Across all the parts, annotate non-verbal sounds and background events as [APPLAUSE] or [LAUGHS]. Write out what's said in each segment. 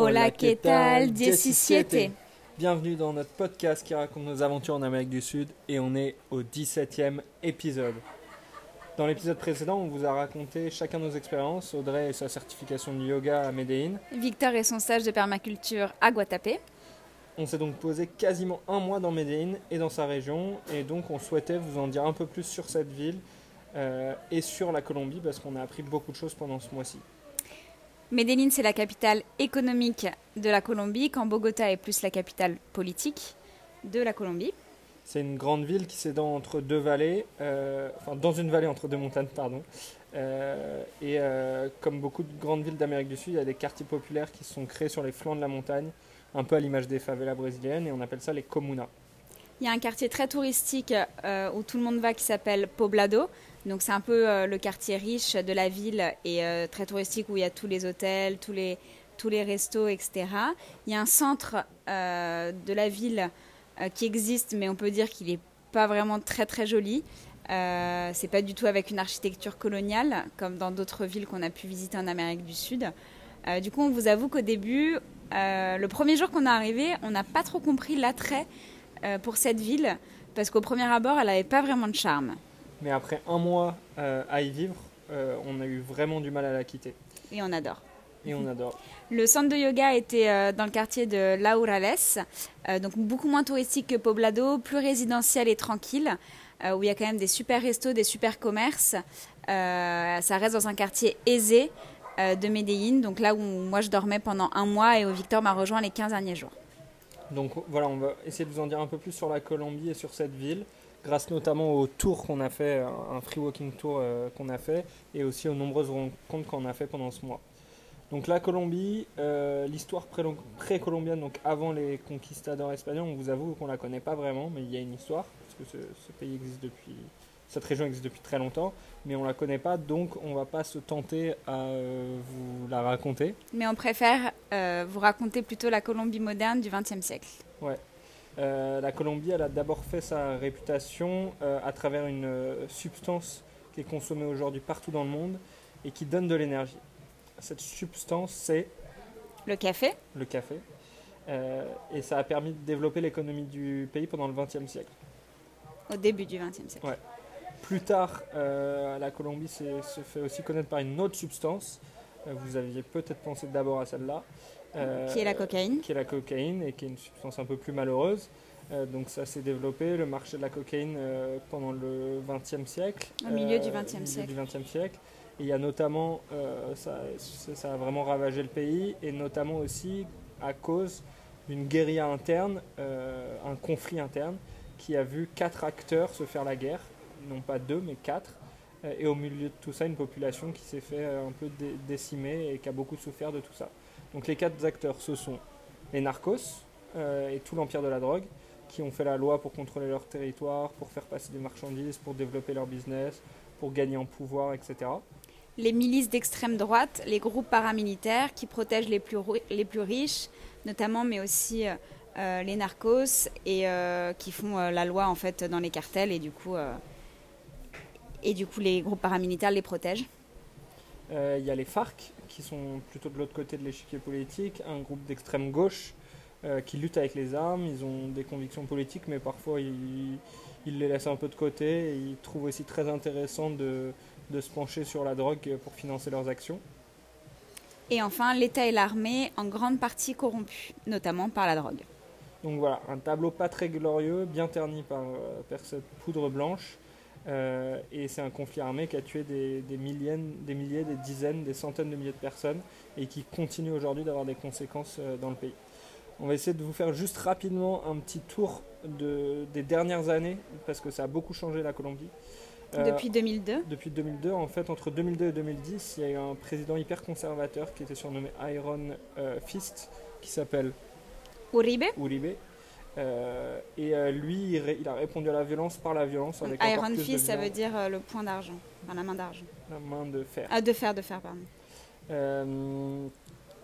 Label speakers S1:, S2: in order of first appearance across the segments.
S1: Hola, ¿qué tal? 17.
S2: Bienvenue dans notre podcast qui raconte nos aventures en Amérique du Sud et on est au 17e épisode. Dans l'épisode précédent, on vous a raconté chacun nos expériences, Audrey et sa certification de yoga à Medellín.
S1: Victor et son stage de permaculture à Guatapé.
S2: On s'est donc posé quasiment un mois dans Medellín et dans sa région et donc on souhaitait vous en dire un peu plus sur cette ville euh, et sur la Colombie parce qu'on a appris beaucoup de choses pendant ce mois-ci.
S1: Medellín, c'est la capitale économique de la Colombie, quand Bogota est plus la capitale politique de la Colombie.
S2: C'est une grande ville qui s'étend entre deux vallées, euh, enfin dans une vallée entre deux montagnes, pardon. Euh, et euh, comme beaucoup de grandes villes d'Amérique du Sud, il y a des quartiers populaires qui sont créés sur les flancs de la montagne, un peu à l'image des favelas brésiliennes, et on appelle ça les comunas.
S1: Il y a un quartier très touristique où tout le monde va qui s'appelle Poblado. Donc c'est un peu euh, le quartier riche de la ville et euh, très touristique où il y a tous les hôtels, tous les, tous les restos, etc. Il y a un centre euh, de la ville qui existe, mais on peut dire qu'il n'est pas vraiment très très joli. C'est pas du tout avec une architecture coloniale comme dans d'autres villes qu'on a pu visiter en Amérique du Sud. du coup, on vous avoue qu'au début, le premier jour qu'on est arrivé, on n'a pas trop compris l'attrait pour cette ville parce qu'au premier abord, elle n'avait pas vraiment de charme.
S2: Mais après un mois euh, à y vivre, euh, on a eu vraiment du mal à la quitter.
S1: Et on adore.
S2: Et on adore.
S1: Le centre de yoga était euh, dans le quartier de Laurales, donc beaucoup moins touristique que Poblado, plus résidentiel et tranquille, où il y a quand même des super restos, des super commerces. ça reste dans un quartier aisé de Medellín, donc là où moi je dormais pendant un mois et où Victor m'a rejoint les 15 derniers jours.
S2: Donc voilà, on va essayer de vous en dire un peu plus sur la Colombie et sur cette ville grâce notamment au tour qu'on a fait, un free walking tour euh, qu'on a fait, et aussi aux nombreuses rencontres qu'on a fait pendant ce mois. Donc la Colombie, euh, l'histoire pré-colombienne, donc avant les conquistadors espagnols, on vous avoue qu'on la connaît pas vraiment, mais il y a une histoire, parce que ce, pays existe depuis, cette région existe depuis très longtemps, mais on la connaît pas, donc on va pas se tenter à euh, vous la raconter.
S1: Mais on préfère vous raconter plutôt la Colombie moderne du XXe siècle.
S2: Ouais, euh, la Colombie, elle a d'abord fait sa réputation euh, à travers une euh, substance qui est consommée aujourd'hui partout dans le monde et qui donne de l'énergie. Cette substance, c'est
S1: le café.
S2: Le café. et ça a permis de développer l'économie du pays pendant le XXe siècle.
S1: Au début du XXe siècle.
S2: Ouais. Plus tard, la Colombie se fait aussi connaître par une autre substance. vous aviez peut-être pensé d'abord à celle-là.
S1: Euh, qui est la cocaïne.
S2: Qui est la cocaïne et qui est une substance un peu plus malheureuse. Euh, donc ça s'est développé, le marché de la cocaïne euh, pendant le XXe siècle.
S1: Au milieu du XXe siècle.
S2: Du siècle. Et il y a notamment, ça, ça, a vraiment ravagé le pays, et notamment aussi à cause d'une guérilla interne, un conflit interne, qui a vu quatre acteurs se faire la guerre, non pas deux, mais quatre. Et au milieu de tout ça, une population qui s'est fait un peu décimer et qui a beaucoup souffert de tout ça. Donc les quatre acteurs, ce sont les narcos euh, et tout l'empire de la drogue, qui ont fait la loi pour contrôler leur territoire, pour faire passer des marchandises, pour développer leur business, pour gagner en pouvoir, etc.
S1: Les milices d'extrême droite, les groupes paramilitaires qui protègent les plus, riches, notamment, mais aussi euh, euh, les narcos, et qui font la loi en fait dans les cartels, et du coup les groupes paramilitaires les protègent.
S2: Il y a les FARC qui sont plutôt de l'autre côté de l'échiquier politique, un groupe d'extrême gauche euh, qui lutte avec les armes, ils ont des convictions politiques, mais parfois ils, les laissent un peu de côté et ils trouvent aussi très intéressant de, de se pencher sur la drogue pour financer leurs actions.
S1: Et enfin, l'État et l'armée, en grande partie corrompus, notamment par la drogue.
S2: Donc voilà, un tableau pas très glorieux, bien terni par, euh, par cette poudre blanche, euh, et c'est un conflit armé qui a tué des, milliers, des milliers, des dizaines, des centaines de milliers de personnes et qui continue aujourd'hui d'avoir des conséquences euh, dans le pays. On va essayer de vous faire juste rapidement un petit tour de, des dernières années parce que ça a beaucoup changé la Colombie.
S1: Euh, depuis 2002
S2: Depuis 2002, en fait, entre 2002 et 2010, il y a eu un président hyper conservateur qui était surnommé Iron Fist, qui s'appelle
S1: Uribe.
S2: Uribe euh, et euh, lui, il, a répondu à la violence par la violence.
S1: Avec Iron Fist, ça veut dire euh, le point d'argent, enfin, la main d'argent.
S2: La main de fer.
S1: Ah, de fer, de fer, pardon.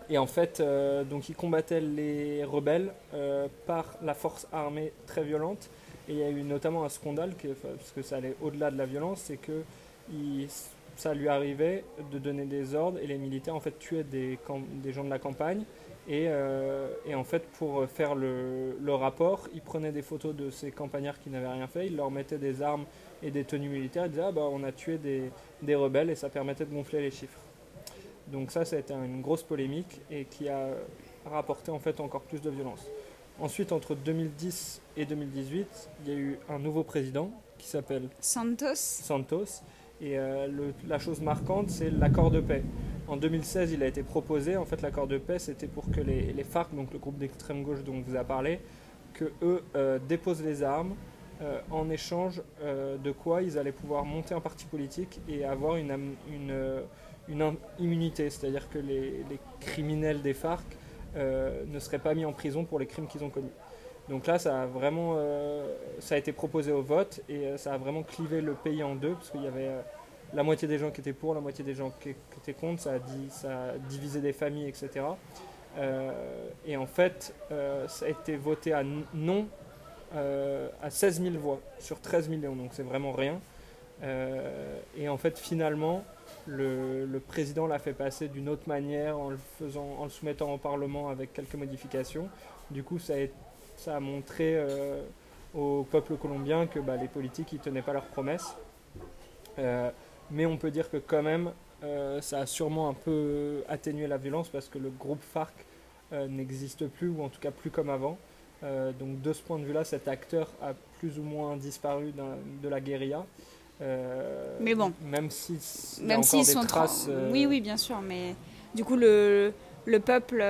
S2: et en fait, donc il combattait les rebelles par la force armée très violente. Et il y a eu notamment un scandale, que, parce que ça allait au-delà de la violence, c'est que ça lui arrivait de donner des ordres et les militaires en fait tuaient des, des gens de la campagne. Et, euh, et, en fait, pour faire le, le, rapport, ils prenaient des photos de ces campagnards qui n'avaient rien fait, ils leur mettaient des armes et des tenues militaires, ils disaient ah bah on a tué des, des rebelles et ça permettait de gonfler les chiffres. Donc ça, ça a été une grosse polémique et qui a rapporté en fait encore plus de violence. Ensuite, entre 2010 et 2018, il y a eu un nouveau président qui s'appelle
S1: Santos.
S2: Santos. Et euh, la chose marquante, c'est l'accord de paix. En 2016, il a été proposé. En fait, l'accord de paix, c'était pour que les, FARC, donc le groupe d'extrême gauche dont on vous a parlé, que eux euh, déposent les armes euh, en échange de quoi ils allaient pouvoir monter un parti politique et avoir une, immunité. C'est-à-dire que les, criminels des FARC ne seraient pas mis en prison pour les crimes qu'ils ont commis. Donc là, ça a vraiment, euh, ça a été proposé au vote et euh, ça a vraiment clivé le pays en deux parce qu'il y avait euh, la moitié des gens qui étaient pour, la moitié des gens qui, étaient contre. Ça a, dit, ça a, divisé des familles, etc. et en fait, ça a été voté à non à 16 000 voix sur 13 millions, donc c'est vraiment rien. et en fait, finalement, le, président l'a fait passer d'une autre manière en le, en le soumettant au Parlement avec quelques modifications. Du coup, ça a été ça a montré euh, au peuple colombien que bah, les politiques ne tenaient pas leurs promesses. Euh, mais on peut dire que quand même, euh, ça a sûrement un peu atténué la violence parce que le groupe FARC n'existe plus, ou en tout cas plus comme avant. donc de ce point de vue-là, cet acteur a plus ou moins disparu de la guérilla.
S1: mais bon,
S2: même si
S1: même s'ils sont traces, oui, oui, bien sûr, mais du coup le, le peuple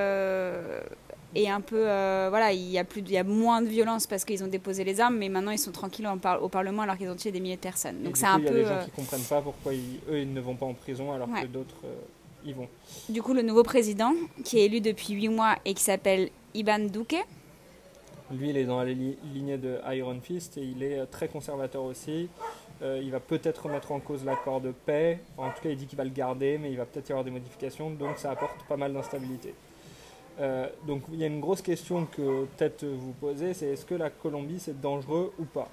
S1: et un peu euh, voilà il y a plus il y a moins de violence parce qu'ils ont déposé les armes mais maintenant ils sont tranquilles au Parlement alors qu'ils ont tué des milliers de personnes. Donc c'est un peu il y a
S2: des gens euh, qui comprennent pas pourquoi eux ils ne vont pas en prison alors que d'autres euh, y vont.
S1: Du coup le nouveau président qui est élu depuis 8 mois et qui s'appelle Iban Duque.
S2: Lui il est dans la lignée de Iron Fist et il est très conservateur aussi. Il va peut-être remettre en cause l'accord de paix. En tout cas il dit qu'il va le garder mais il va peut-être y avoir des modifications. Donc ça apporte pas mal d'instabilité euh, donc il y a une grosse question que peut-être vous posez, c'est est-ce que la Colombie c'est dangereux ou pas?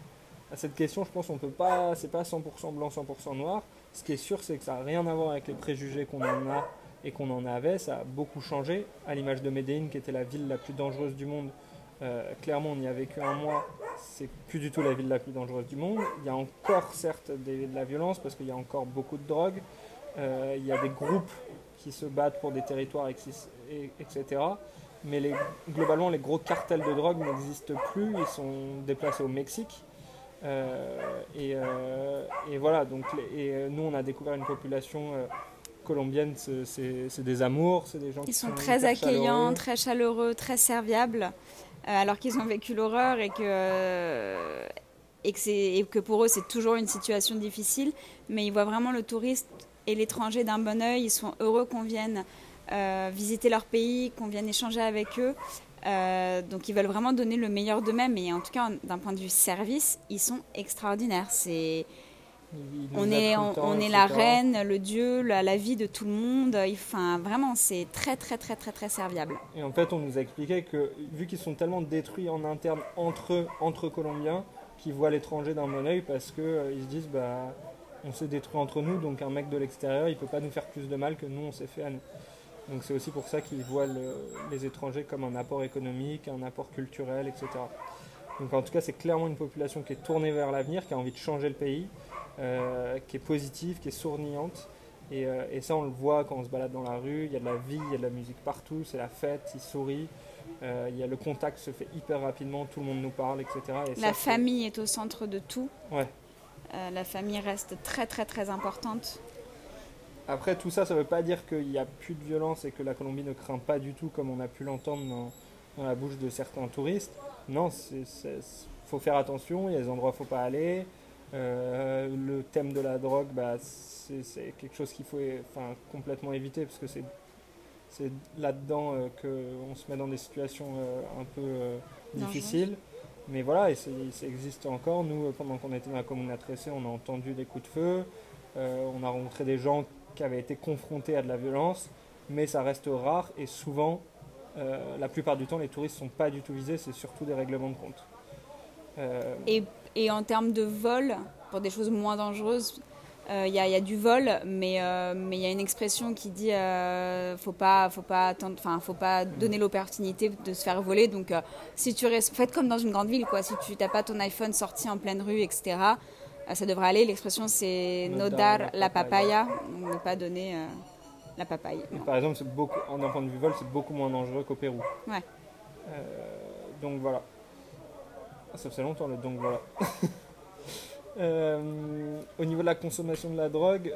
S2: À cette question, je pense qu'on peut pas, c'est pas 100% blanc, 100% noir. Ce qui est sûr, c'est que ça n'a rien à voir avec les préjugés qu'on en a et qu'on en avait. Ça a beaucoup changé. À l'image de Medellín, qui était la ville la plus dangereuse du monde, euh, clairement, on y a vécu un mois. C'est plus du tout la ville la plus dangereuse du monde. Il y a encore certes de la violence parce qu'il y a encore beaucoup de drogue. Euh, il y a des groupes qui se battent pour des territoires, etc. Mais les, globalement, les gros cartels de drogue n'existent plus, ils sont déplacés au Mexique. Euh, euh, et, voilà, donc et euh, nous on a découvert une population colombienne, c'est des amours, c'est des gens
S1: qui
S2: sont, sont
S1: très accueillants, très chaleureux, très serviables, alors qu'ils ont vécu l'horreur et que et que, et que pour eux c'est toujours une situation difficile, mais ils voient vraiment le touriste et l'étranger d'un bon oeil. Ils sont heureux qu'on vienne visiter leur pays, qu'on vienne échanger avec eux. Euh, donc ils veulent vraiment donner le meilleur d'eux-mêmes et en tout cas d'un point de vue service, ils sont extraordinaires. C'est on est, on, est la reine, le dieu, la, vie de tout le monde. Enfin, vraiment, c'est très, très, très, très, très serviable.
S2: Et en fait, on nous a expliqué que vu qu'ils sont tellement détruits en interne entre entre Colombiens, qu'ils voient l'étranger d'un bon oeil parce qu'ils euh, ils se disent, bah, on s'est détruit entre nous, donc un mec de l'extérieur, il peut pas nous faire plus de mal que nous, on s'est fait à nous. Donc c'est aussi pour ça qu'ils voient les étrangers comme un apport économique, un apport culturel, etc. Donc en tout cas, c'est clairement une population qui est tournée vers l'avenir, qui a envie de changer le pays, euh, qui est positive, qui est sourniante. Euh, et, ça, on le voit quand on se balade dans la rue. Il y a de la vie, il y a de la musique partout, c'est la fête, ils sourient. Euh, il y a le contact se fait hyper rapidement, tout le monde nous parle, etc.
S1: la famille est au centre de tout.
S2: Ouais.
S1: La famille reste très très très importante.
S2: Après tout ça, ça ne veut pas dire qu'il n'y a plus de violence et que la Colombie ne craint pas du tout comme on a pu l'entendre dans, la bouche de certains touristes. Non, il faut faire attention, il y a des endroits où il ne faut pas aller. Euh, le thème de la drogue, bah, c'est quelque chose qu'il faut enfin, complètement éviter parce que c'est là-dedans euh, qu'on se met dans des situations un peu difficiles. Mais voilà, et ça existe encore. Nous, pendant qu'on était dans la commune à Tressé, on a entendu des coups de feu. Euh, on a rencontré des gens qui avaient été confrontés à de la violence. Mais ça reste rare et souvent, euh, la plupart du temps, les touristes ne sont pas du tout visés. C'est surtout des règlements de compte.
S1: Euh, et, et, en termes de vol, pour des choses moins dangereuses, il y, a du vol, mais il y a une expression qui dit euh, faut pas, faut pas attendre, enfin faut pas donner l'opportunité de se faire voler. Donc si tu restes, faites comme dans une grande ville, quoi. Si tu n'as pas ton iPhone sorti en pleine rue, etc. ça devrait aller. L'expression c'est nodar la papaya, donc ne pas donner la papaye.
S2: Par exemple, c'est beaucoup, en point de vue vol, c'est beaucoup moins dangereux qu'au Pérou.
S1: Ouais.
S2: donc voilà. Ah, ça fait longtemps le donc voilà. [LAUGHS] Euh, au niveau de la consommation de la drogue,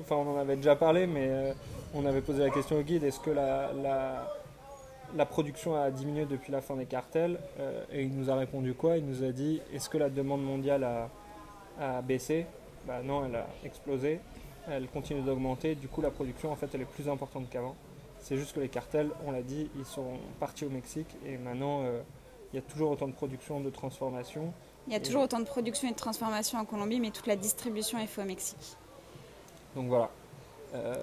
S2: enfin on en avait déjà parlé, mais euh, on avait posé la question au guide est-ce que la, la, production a diminué depuis la fin des cartels? Euh, Et il nous a répondu quoi? Il nous a dit est-ce que la demande mondiale a, a baissé bah non, elle a explosé. Elle continue d'augmenter. Du coup, la production en fait elle est plus importante qu'avant. C'est juste que les cartels, on l'a dit, ils sont partis au Mexique et maintenant il y a toujours autant de production, de transformation.
S1: Il y a toujours autant de production et de transformation en Colombie, mais toute la distribution est faite au Mexique.
S2: Donc voilà. Euh,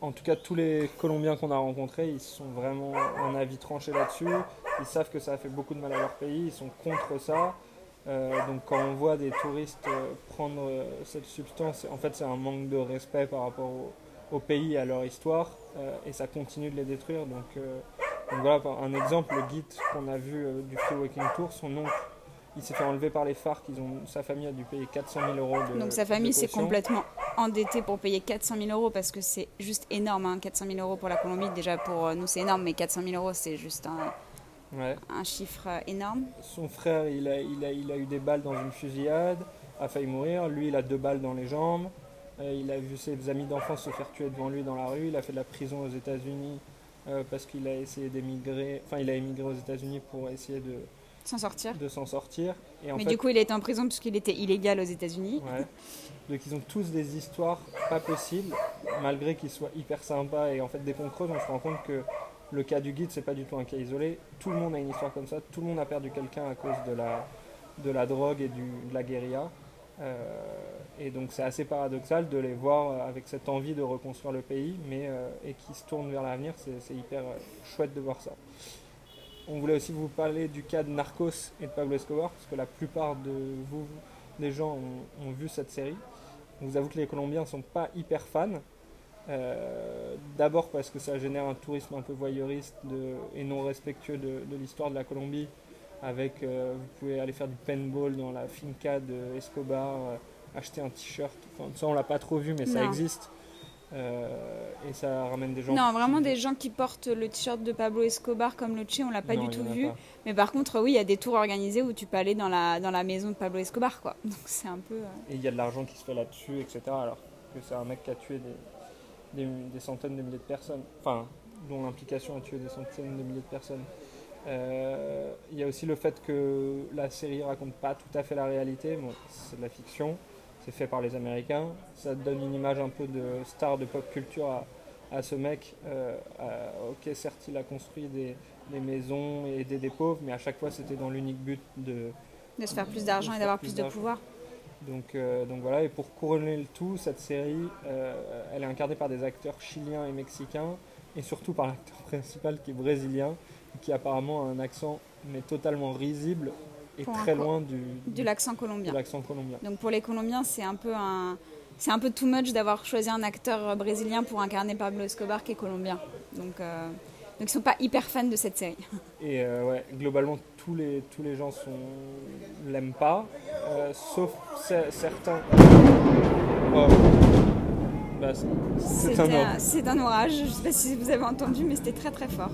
S2: en tout cas, tous les Colombiens qu'on a rencontrés, ils sont vraiment en avis tranché là-dessus. Ils savent que ça a fait beaucoup de mal à leur pays, ils sont contre ça. Euh, donc quand on voit des touristes euh, prendre cette substance, en fait c'est un manque de respect par rapport au, pays et à leur histoire, et ça continue de les détruire. Donc donc voilà un exemple, le guide qu'on a vu euh, du Free Walking Tour, son oncle, il s'est fait enlever par les FARC, ils ont, sa famille a dû payer 400 000 euros de
S1: Donc sa famille s'est complètement endettée pour payer 400 000 euros parce que c'est juste énorme, hein, 400 000 euros pour la Colombie, déjà pour euh, nous c'est énorme, mais 400 000 euros c'est juste un, un chiffre euh, énorme.
S2: Son frère, il a, il, a, il a eu des balles dans une fusillade, a failli mourir, lui il a deux balles dans les jambes, il a vu ses amis d'enfance se faire tuer devant lui dans la rue, il a fait de la prison aux États-Unis euh, parce qu'il a essayé d'émigrer, enfin il a émigré aux États-Unis pour essayer de
S1: s'en sortir.
S2: De s'en sortir.
S1: Et Mais du coup, il était en prison puisqu'il était illégal aux États-Unis.
S2: Ouais. Donc ils ont tous des histoires pas possibles, malgré qu'ils soient hyper sympas. Et en fait, dès qu'on creuse, on se rend compte que le cas du guide, c'est pas du tout un cas isolé. Tout le monde a une histoire comme ça. Tout le monde a perdu quelqu'un à cause de la, de la drogue et de la guérilla. Euh, et donc c'est assez paradoxal de les voir avec cette envie de reconstruire le pays, mais euh, et qui se tournent vers l'avenir. C'est hyper euh, chouette de voir ça. On voulait aussi vous parler du cas de Narcos et de Pablo Escobar, parce que la plupart de vous, des gens, ont, vu cette série. On vous avoue que les Colombiens ne sont pas hyper fans. D'abord parce que ça génère un tourisme un peu voyeuriste et non respectueux de, de l'histoire de la Colombie avec euh, vous pouvez aller faire du paintball dans la finca de Escobar, euh, acheter un t-shirt. Enfin, ça on l'a pas trop vu mais ça existe. Euh, et ça ramène des gens.
S1: Non, vraiment des gens qui portent le t-shirt de Pablo Escobar comme le Che, on l'a pas du tout vu. Mais par contre, oui, il y a des tours organisés où tu peux aller dans la, dans la maison de Pablo Escobar, quoi. [LAUGHS] Donc c'est un peu.
S2: Et il y a de l'argent qui se fait là-dessus, etc. Alors que c'est un mec qui a tué des, des, des, centaines de milliers de personnes. Enfin, dont l'implication a tué des centaines de milliers de personnes. Euh, il y a aussi le fait que la série raconte pas tout à fait la réalité. Bon, c'est de la fiction, c'est fait par les Américains. Ça donne une image un peu de star de pop culture à, ce mec. Euh, ok, certes, il a construit des, maisons et aider des pauvres, mais à chaque fois, c'était dans l'unique but de,
S1: de se faire plus d'argent et d'avoir plus, de pouvoir.
S2: Donc, euh, donc voilà, et pour couronner le tout, cette série, elle est incarnée par des acteurs chiliens et mexicains, et surtout par l'acteur [LAUGHS] principal qui est brésilien, qui apparemment a un accent mais totalement risible et très loin du,
S1: de l'accent colombien.
S2: colombien.
S1: Donc pour les Colombiens, c'est un peu un c'est un peu too much d'avoir choisi un acteur brésilien pour incarner Pablo Escobar qui est colombien. Donc euh, donc ils sont pas hyper fans de cette série. [LAUGHS]
S2: Et euh, ouais, globalement tous les tous les gens sont l'aiment pas, euh, sauf certains. Oh.
S1: Bah, c'est un, un, orage. Je sais pas si vous avez entendu, mais c'était très très fort.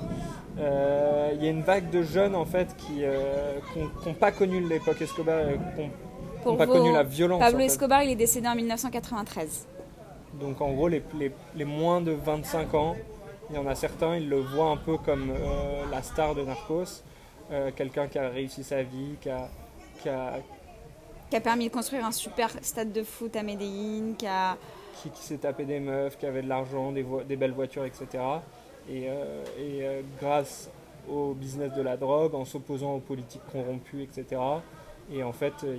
S2: Euh, il y a une vague de jeunes en fait qui n'ont euh, pas connu l'époque Escobar, euh, qui n'ont pas connu la violence.
S1: Pablo Escobar, il est décédé en 1993.
S2: Donc en gros, les, les, les, moins de 25 ans, il y en a certains, ils le voient un peu comme la star de Narcos, quelqu'un qui a réussi sa vie, qui a, qui a,
S1: qui a permis de construire un super stade de foot à Medellin, qui a
S2: qui, qui s'est tapé des meufs, qui avait de l'argent, des, des, belles voitures, etc. Et, euh, euh, grâce au business de la drogue, en s'opposant aux politiques corrompues, etc. Et en fait, euh,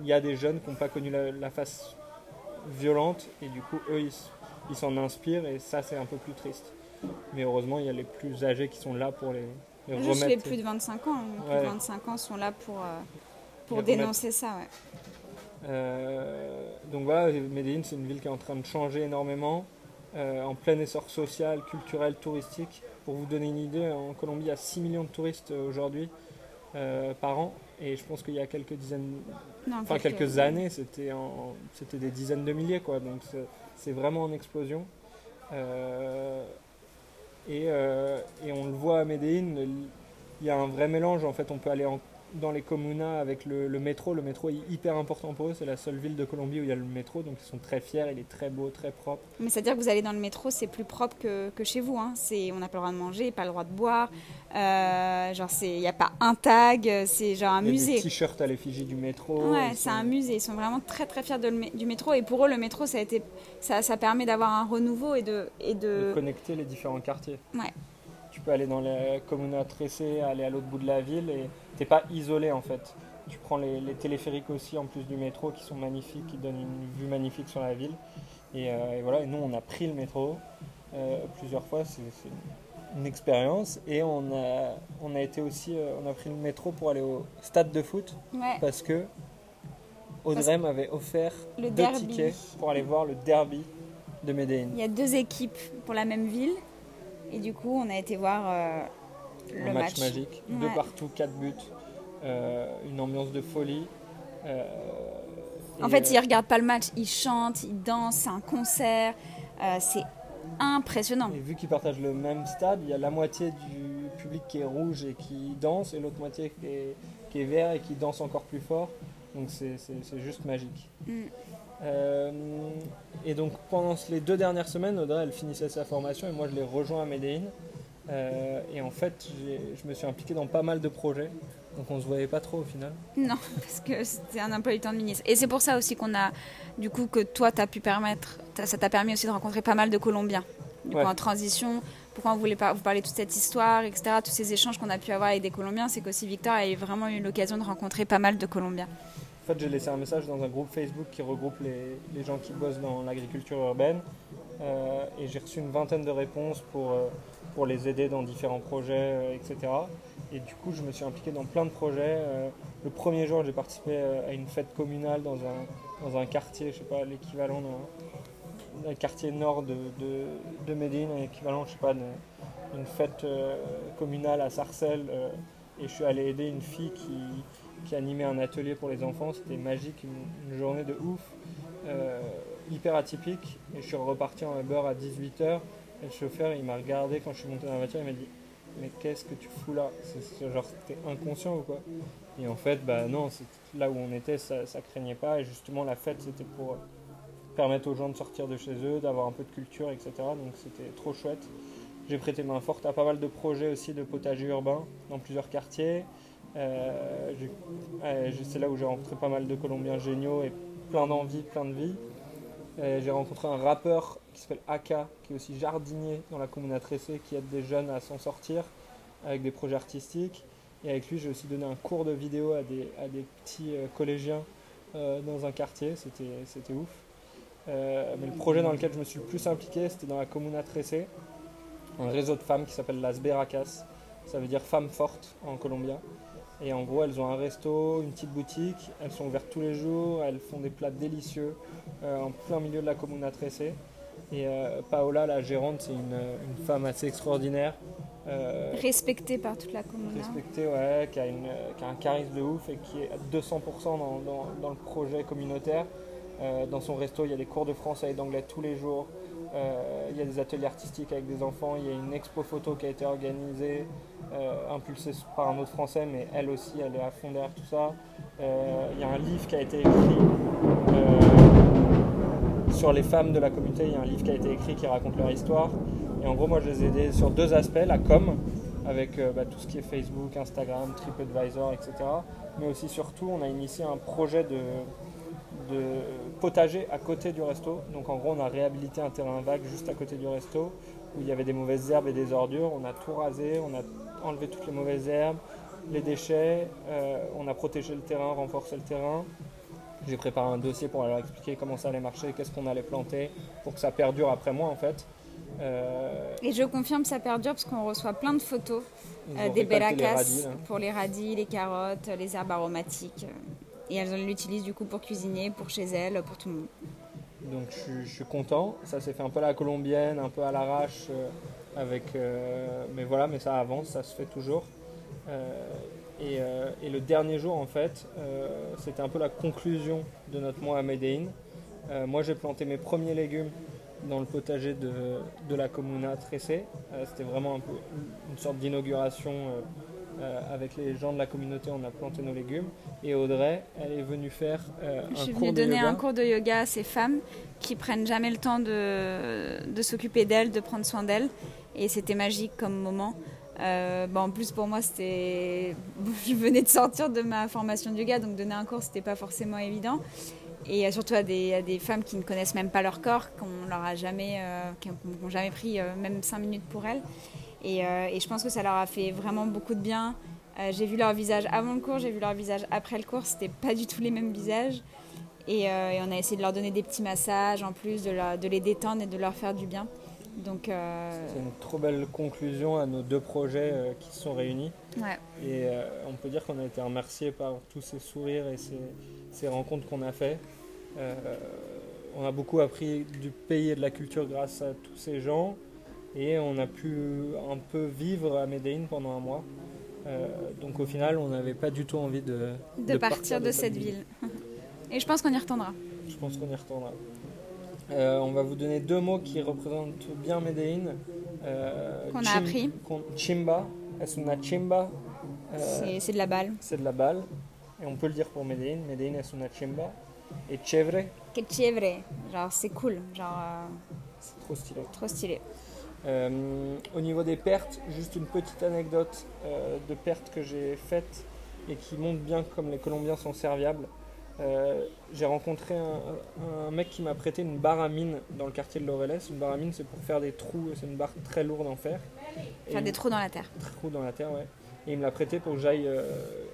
S2: il, y a des jeunes qui n'ont pas connu la, face violente, et du coup, eux, ils s'en inspirent, et ça, c'est un peu plus triste. Mais heureusement, il y a les plus âgés qui sont là pour les
S1: Juste remettre. les plus de 25 ans. Les plus de 25 ans sont là pour, pour dénoncer ça. Ouais.
S2: donc voilà, Medellin, c'est une ville qui est en train de changer énormément, en plein essor social, culturel, touristique. Pour vous donner une idée, en Colombie, il y a 6 millions de touristes aujourd'hui par an. Et je pense qu'il y a quelques dizaines, enfin quelques, années, c'était c'était des dizaines de milliers quoi. Donc c'est vraiment en explosion. Euh, et, euh, et, on le voit à Medellin, il y a un vrai mélange. En fait, on peut aller en dans les communas avec le, métro. Le métro est hyper important pour eux. C'est la seule ville de Colombie où il y a le métro, donc ils sont très fiers. Il est très beau, très propre.
S1: Mais c'est-à-dire que vous allez dans le métro, c'est plus propre que, que chez vous. Hein. C'est, on n'a pas le droit de manger, pas le droit de boire. Euh, genre, il n'y a pas un tag, c'est genre un
S2: il y a
S1: musée.
S2: Des t-shirts à l'effigie du métro.
S1: Ouais, c'est un musée. Ils sont vraiment très très fiers de du métro. Et pour eux, le métro, ça, a été, ça, ça permet d'avoir un renouveau et de, et de...
S2: de connecter les différents quartiers.
S1: Ouais.
S2: Tu peux aller dans les communes tressées, aller à l'autre bout de la ville et t'es pas isolé en fait. Tu prends les, téléphériques aussi en plus du métro qui sont magnifiques, qui donnent une vue magnifique sur la ville. Et, euh, voilà, et nous on a pris le métro euh, plusieurs fois, c'est une expérience. Et on a, on a été aussi, euh, on a pris le métro pour aller au stade de foot parce que Audrey m'avait offert deux tickets pour aller voir le derby de Medellin.
S1: Il y a deux équipes pour la même ville. Et du coup, on a été voir
S2: le match, magique. De partout, quatre buts, euh, une ambiance de folie. Euh,
S1: en fait, ils ne regardent pas le match, ils chantent, ils dansent, c'est un concert. Euh, c'est impressionnant.
S2: Et vu qu'ils partagent le même stade, il y a la moitié du public qui est rouge et qui danse, et l'autre moitié qui est, qui est, vert et qui danse encore plus fort. Donc c'est juste magique. Mm. et donc pendant les deux dernières semaines, Audrey, elle finissait sa formation et moi je l'ai rejoint à Medellin. Euh, et en fait, je me suis impliqué dans pas mal de projets. Donc on se voyait pas trop au final.
S1: Non, [LAUGHS] parce que c'était un emploi du temps de ministre. Et c'est pour ça aussi qu'on a, du coup, que toi, as pu permettre, ça t'a permis aussi de rencontrer pas mal de Colombiens. Du coup, en transition, pourquoi on voulait vous parler de toute cette histoire, etc., tous ces échanges qu'on a pu avoir avec des Colombiens, c'est qu'aussi Victor a vraiment eu l'occasion de rencontrer pas mal de Colombiens.
S2: En fait, j'ai laissé un message dans un groupe Facebook qui regroupe les, les gens qui bossent dans l'agriculture urbaine. Euh, et j'ai reçu une vingtaine de réponses pour... Euh, pour les aider dans différents projets, euh, etc. Et du coup, je me suis impliqué dans plein de projets. Euh, le premier jour, j'ai participé euh, à une fête communale dans un, dans un quartier, je sais pas, l'équivalent d'un quartier nord de, de, de Médine, l'équivalent, je sais pas, d'une fête communale à Sarcelles. et je suis allé aider une fille qui, qui animait un atelier pour les enfants. C'était magique, une, journée de ouf, hyper atypique. Et je suis reparti en Uber à 18h le chauffeur, il m'a regardé quand je suis monté dans la voiture, il m'a dit Mais qu'est-ce que tu fous là? C'est genre, t'es inconscient ou quoi? Et en fait, bah non, là où on était, ça, craignait pas. Et justement, la fête, c'était pour permettre aux gens de sortir de chez eux, d'avoir un peu de culture, etc. Donc c'était trop chouette. J'ai prêté main forte à pas mal de projets aussi de potager urbain dans plusieurs quartiers. Euh, c'est là où j'ai rencontré pas mal de Colombiens géniaux et plein d'envie, plein de vie. J'ai rencontré un rappeur qui s'appelle Aka, qui est aussi jardinier dans la commune à Tressé, qui aide des jeunes à s'en sortir avec des projets artistiques. Et avec lui, j'ai aussi donné un cours de vidéo à des, petits euh, collégiens euh, dans un quartier. C'était ouf. Euh, mais le projet dans lequel je me suis le plus impliqué, c'était dans la commune à Tressé, un réseau de femmes qui s'appelle Las Beracas. Ça veut dire femmes fortes en colombien. Et en gros, elles ont un resto, une petite boutique, elles sont ouvertes tous les jours, elles font des plats délicieux en plein milieu de la commune à Tressé. Et euh, Paola, la gérante, c'est une, femme assez extraordinaire.
S1: Euh, respectée par toute la commune.
S2: Respectée, ouais, qui a, un charisme de ouf et qui est à 200% dans, le projet communautaire. Euh, dans son resto, il y a des cours de français et d'anglais tous les jours. il y a des ateliers artistiques avec des enfants. Il y a une expo photo qui a été organisée, impulsée par un autre français, mais elle aussi, elle est à fond derrière tout ça. il y a un livre qui a été écrit sur les femmes de la communauté, il y a un livre qui a été écrit qui raconte leur histoire. Et en gros, moi, je les ai aidés sur deux aspects, la com, avec euh, bah, tout ce qui est Facebook, Instagram, TripAdvisor, etc. Mais aussi, surtout, on a initié un projet de, de potager à côté du resto. Donc, en gros, on a réhabilité un terrain vague juste à côté du resto, où il y avait des mauvaises herbes et des ordures. On a tout rasé, on a enlevé toutes les mauvaises herbes, les déchets, euh, on a protégé le terrain, renforcé le terrain. J'ai préparé un dossier pour leur expliquer comment ça allait marcher, qu'est-ce qu'on allait planter, pour que ça perdure après moi en fait.
S1: Euh, Et je confirme que ça perdure parce qu'on reçoit plein de photos euh, des beracas pour les radis, les carottes, les herbes aromatiques. et elles l'utilisent du coup pour cuisiner, pour chez elles, pour tout le monde.
S2: Donc je, suis- je suis content. Ça s'est fait un peu à la colombienne, un peu à l'arrache, euh, avec. euh, mais voilà, mais ça avance, ça se fait toujours. Euh, et, euh, et le dernier jour, en fait, c'était un peu la conclusion de notre mois à. Euh, moi, j'ai planté mes premiers légumes dans le potager de, de la Comuna Tressé. Euh, c'était vraiment un peu une sorte d'inauguration. euh, euh, avec les gens de la communauté, on a planté nos légumes. Et Audrey, elle est venue faire euh,
S1: Je
S2: un
S1: suis
S2: cours
S1: venue
S2: de
S1: donner
S2: yoga.
S1: un cours de yoga à ces femmes qui prennent jamais le temps de, de s'occuper d'elles, de prendre soin d'elles. Et c'était magique comme moment. Euh, bah, en plus, pour moi, c'était. [LAUGHS] Je venais de sortir de ma formation de yoga, donc donner un cours, c'était pas forcément évident. Et euh, surtout à des, femmes qui ne connaissent même pas leur corps, qu'on leur a jamais, euh, jamais pris euh, même cinq minutes pour elles. Et, je pense que ça leur a fait vraiment beaucoup de bien. J'ai vu leur visage avant le cours, j'ai vu leur visage après le cours. C'était pas du tout les mêmes visages. Et, on a essayé de leur donner des petits massages en plus, de les détendre et de leur faire du bien. Donc, euh,
S2: C'est une trop belle conclusion à nos deux projets euh, qui se sont réunis.
S1: ouais.
S2: Et euh, on peut dire qu'on a été remerciés par tous ces sourires et ces, ces rencontres qu'on a fait. On a beaucoup appris du pays et de la culture grâce à tous ces gens. Et on a pu un peu vivre à Medellín pendant un mois. Donc au final, on n'avait pas du tout envie de,
S1: de, partir de, cette ville. et je pense qu'on y retournera.
S2: Je pense qu'on y retournera. Euh, on va vous donner deux mots qui représentent bien Medellín. Euh,
S1: Qu'on a appris.
S2: Chimba, es una chimba? Euh,
S1: C'est- de la balle.
S2: c'est de la balle. Et on peut le dire pour Medellín. Medellín es una chimba? Et chévere,
S1: Que chévere. Genre, c'est cool. Genre,
S2: c'est trop stylé.
S1: trop stylé.
S2: Au niveau des pertes, juste une petite anecdote de pertes que j'ai faites et qui montre bien comme les Colombiens sont serviables. Euh, j'ai rencontré un, un mec qui m'a prêté une barre à mine dans le quartier de Laureles. Une barre à mine, c'est pour faire des trous, c'est une barre très lourde en fer.
S1: Faire des
S2: il-
S1: trous dans la terre.
S2: trou dans la terre, ouais. Et il me l'a prêté pour que j'aille euh,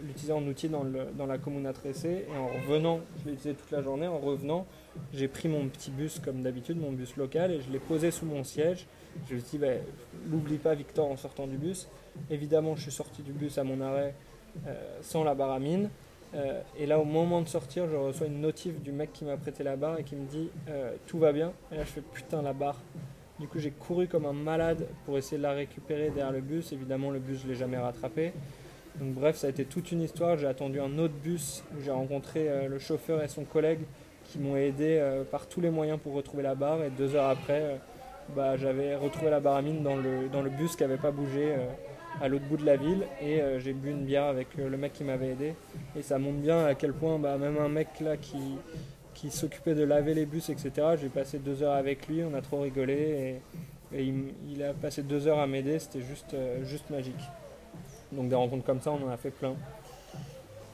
S2: l'utiliser en outil dans, le, dans la Comuna Tressé. Et en revenant, je l'ai utilisé toute la journée. En revenant, j'ai pris mon petit bus comme d'habitude, mon bus local, et je l'ai posé sous mon siège. Je me suis dit, bah, l'oublie pas Victor en sortant du bus. Évidemment, je suis sorti du bus à mon arrêt euh, sans la barre à mine. Euh, et là, au moment de sortir, je reçois une notif du mec qui m'a prêté la barre et qui me dit euh, tout va bien. Et là, je fais putain la barre. Du coup, j'ai couru comme un malade pour essayer de la récupérer derrière le bus. Évidemment, le bus, je l'ai jamais rattrapé. Donc, bref, ça a été toute une histoire. J'ai attendu un autre bus où j'ai rencontré euh, le chauffeur et son collègue qui m'ont aidé par tous les moyens pour retrouver la barre. Et deux heures après, bah, j'avais retrouvé la barre à mine dans le, dans le bus qui n'avait pas bougé à l'autre bout de la ville. Et euh, j'ai bu une bière avec euh, le mec qui m'avait aidé. Et ça montre bien à quel point bah, même un mec là qui, qui s'occupait de laver les bus, etc. J'ai passé deux heures avec lui, on a trop rigolé et, et il, a passé deux heures à m'aider, c'était juste, euh, juste magique. Donc des rencontres comme ça, on en a fait plein.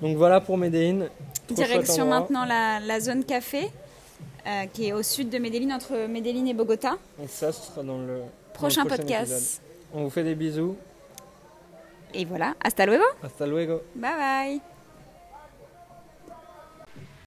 S2: Donc voilà pour chouette
S1: Direction maintenant la, la zone café, qui est au sud de Medellín, entre Medellín et Bogota.
S2: Donc ça, ce sera dans le dans le
S1: Prochain
S2: épisode.
S1: podcast.
S2: On vous fait des bisous.
S1: Et voilà, hasta luego.
S2: Hasta luego.
S1: Bye bye.